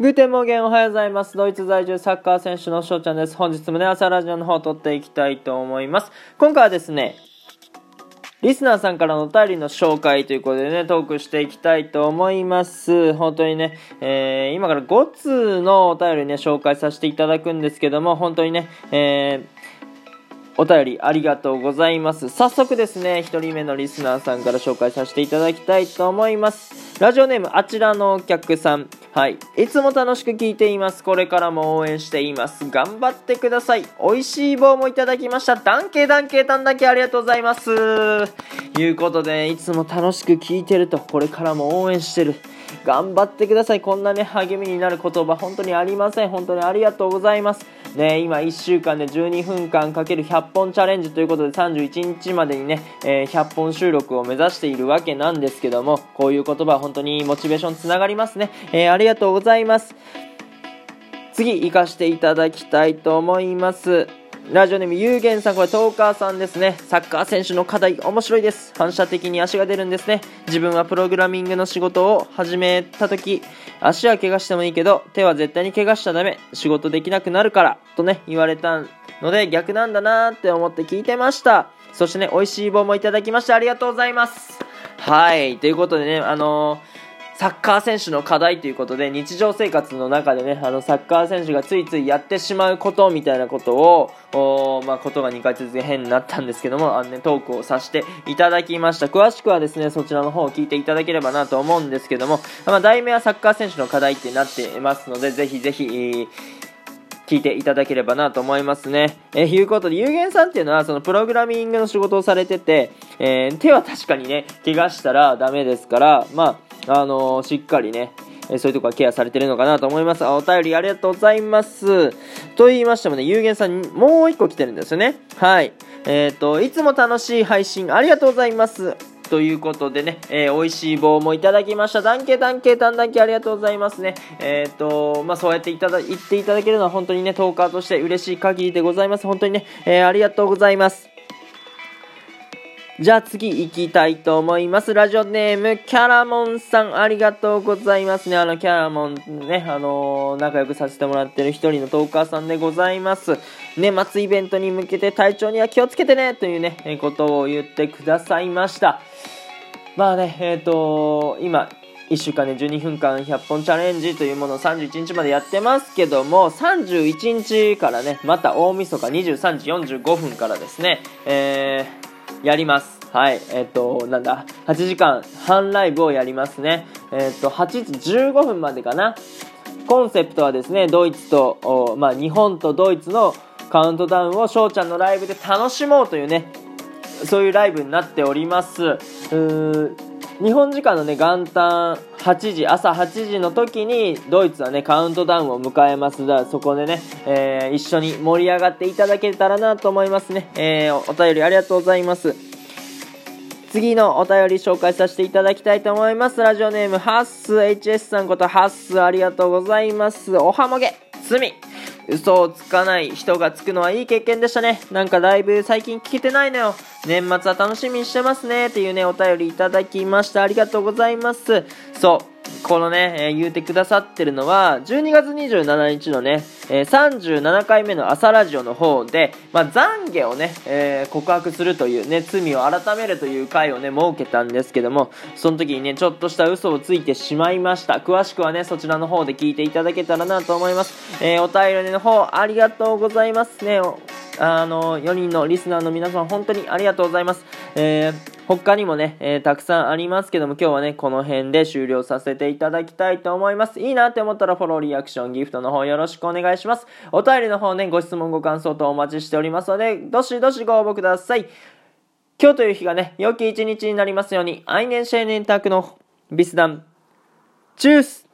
Guten Morgen おはようございます。ドイツ在住サッカー選手の翔ちゃんです。本日もね、朝ラジオの方を撮っていきたいと思います。今回はですね、リスナーさんからのお便りの紹介ということでね、トークしていきたいと思います。本当にね、えー、今から5通のお便りね、紹介させていただくんですけども、本当にね、えー、お便りありがとうございます。早速ですね、1人目のリスナーさんから紹介させていただきたいと思います。ラジオネーム、あちらのお客さん。はい。いつも楽しく聞いています。これからも応援しています。頑張ってください。美味しい棒もいただきました。 Danke Danke Danke ありがとうございます。いうことで、いつも楽しく聞いてると、これからも応援してる。頑張ってください。こんなね、励みになる言葉、本当にありません。本当にありがとうございます。ね、今1週間で12分間かける100本チャレンジということで31日までにね、えー、100本収録を目指しているわけなんですけども、こういう言葉本当にモチベーションつながりますね。えー、ありがとうございます。次、行かしていただきたいと思います。ラジオネームゆうげんさん、これトーカーさんですね。サッカー選手の課題、面白いです。反射的に足が出るんですね。自分はプログラミングの仕事を始めた時、足は怪我してもいいけど、手は絶対に怪我しちゃダメ。仕事できなくなるから、とね、言われたので逆なんだなーって思って聞いてました。そしてね、美味しい棒もいただきましてありがとうございます。はい、ということでね、あのーサッカー選手の課題ということで、日常生活の中でね、あの、サッカー選手がついついやってしまうことみたいなことを、おまあ、ことが2回続け変になったんですけども、あのね、トークをさせていただきました。詳しくはですね、そちらの方を聞いていただければなと思うんですけども、まあ、題名はサッカー選手の課題ってなってますので、ぜひぜひ、聞いていただければなと思いますね。えー、いうことで、有限さんっていうのは、そのプログラミングの仕事をされてて、えー、手は確かにね、怪我したらダメですから、まあ、あのー、しっかりね、えそういうとこはケアされてるのかなと思います。あ、お便りありがとうございます。と言いましてもね、有限さんもう一個来てるんですよね。はい。えっ、ー、と、いつも楽しい配信ありがとうございます。ということでね、えー、美味しい棒もいただきました。ダンケダンケダンダンケありがとうございますね。えっ、ー、と、まあ、そうやっていただ、言っていただけるのは本当にね、トーカーとして嬉しい限りでございます。本当にね、えー、ありがとうございます。じゃあ次行きたいと思います。ラジオネーム、キャラモンさん、ありがとうございますね。あの、キャラモンね、あのー、仲良くさせてもらってる一人のトーカーさんでございます。年末イベントに向けて体調には気をつけてね、というね、ことを言ってくださいました。まあね、えっ、ー、と今、1週間で12分間100本チャレンジというものを31日までやってますけども、31日からね、また大晦日23時45分からですね、えー、やります。はい。えっ、と、なんだ、8時間半ライブをやりますね。えっ、と、8時15分までかな。コンセプトはですね、ドイツと、まあ、日本とドイツのカウントダウンを翔ちゃんのライブで楽しもうというね、そういうライブになっております。日本時間のね、元旦8時、朝8時の時に、ドイツはね、カウントダウンを迎えます。だからそこでね、えー、一緒に盛り上がっていただけたらなと思いますね。えー、お便りありがとうございます。次のお便り紹介させていただきたいと思います。ラジオネーム、ハッス HS さんことハッスありがとうございます。おはもげ、罪。嘘をつかない人がつくのはいい経験でしたね。なんかだいぶ最近聞けてないのよ。年末は楽しみにしてますね。っていうね、お便りいただきました。ありがとうございます。そう。このね、えー、言うてくださってるのは、12月27日のね、えー、37回目の朝ラジオの方で、まあ、懺悔をね、えー、告白するというね、罪を改めるという回をね、設けたんですけども、その時にね、ちょっとした嘘をついてしまいました。詳しくはね、そちらの方で聞いていただけたらなと思います。えお便りの方、ありがとうございますね。あの、4人のリスナーの皆さん、本当にありがとうございます。えー他にもね、えー、たくさんありますけども、今日はね、この辺で終了させていただきたいと思います。いいなって思ったらフォロー、リアクション、ギフトの方よろしくお願いします。お便りの方ね、ご質問、ご感想とお待ちしておりますので、どしどしご応募ください。今日という日がね、良き一日になりますように、アイネンシェーネンタクのビスダン、チュース